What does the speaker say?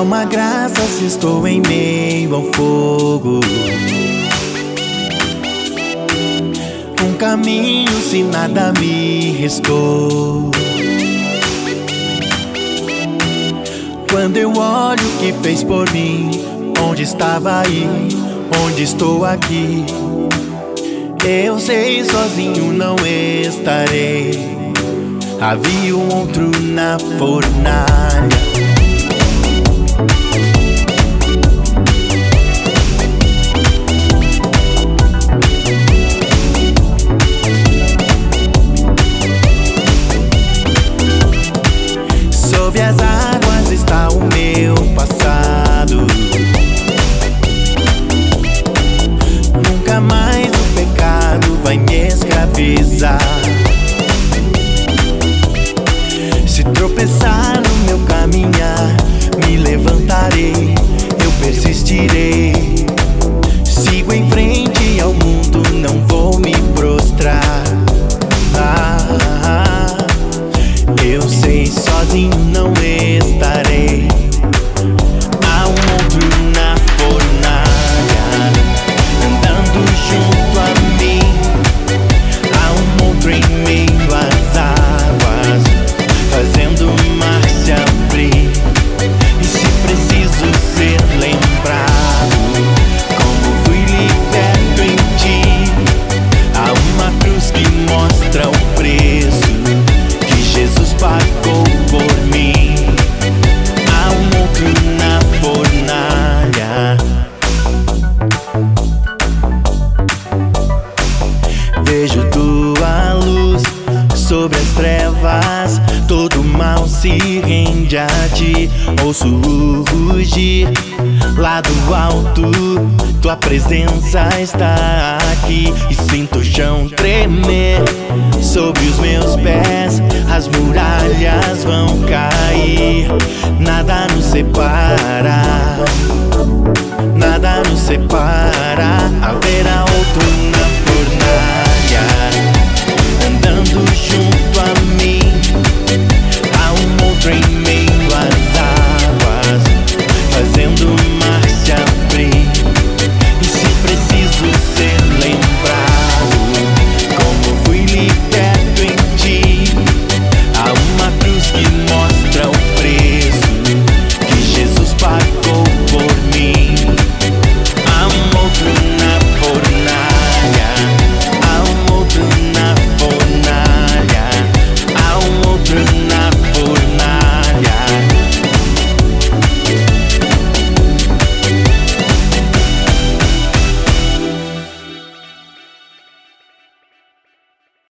Uma graça se estou em meio ao fogo. Um caminho se nada me restou. Quando eu olho o que fez por mim, onde estava aí, onde estou aqui. Eu sei, sozinho não estarei. Havia um outro na fornalha. Se tropeçar no meu caminhar, me levantarei, eu persistirei. Sigo em frente ao mundo, não vou me prostrar. Ah, eu sei, sozinho não Vejo tua luz sobre as trevas. Todo mal se rende a ti. Ouço rugir lá do alto. Tua presença está aqui. E sinto o chão tremer sobre os meus pés.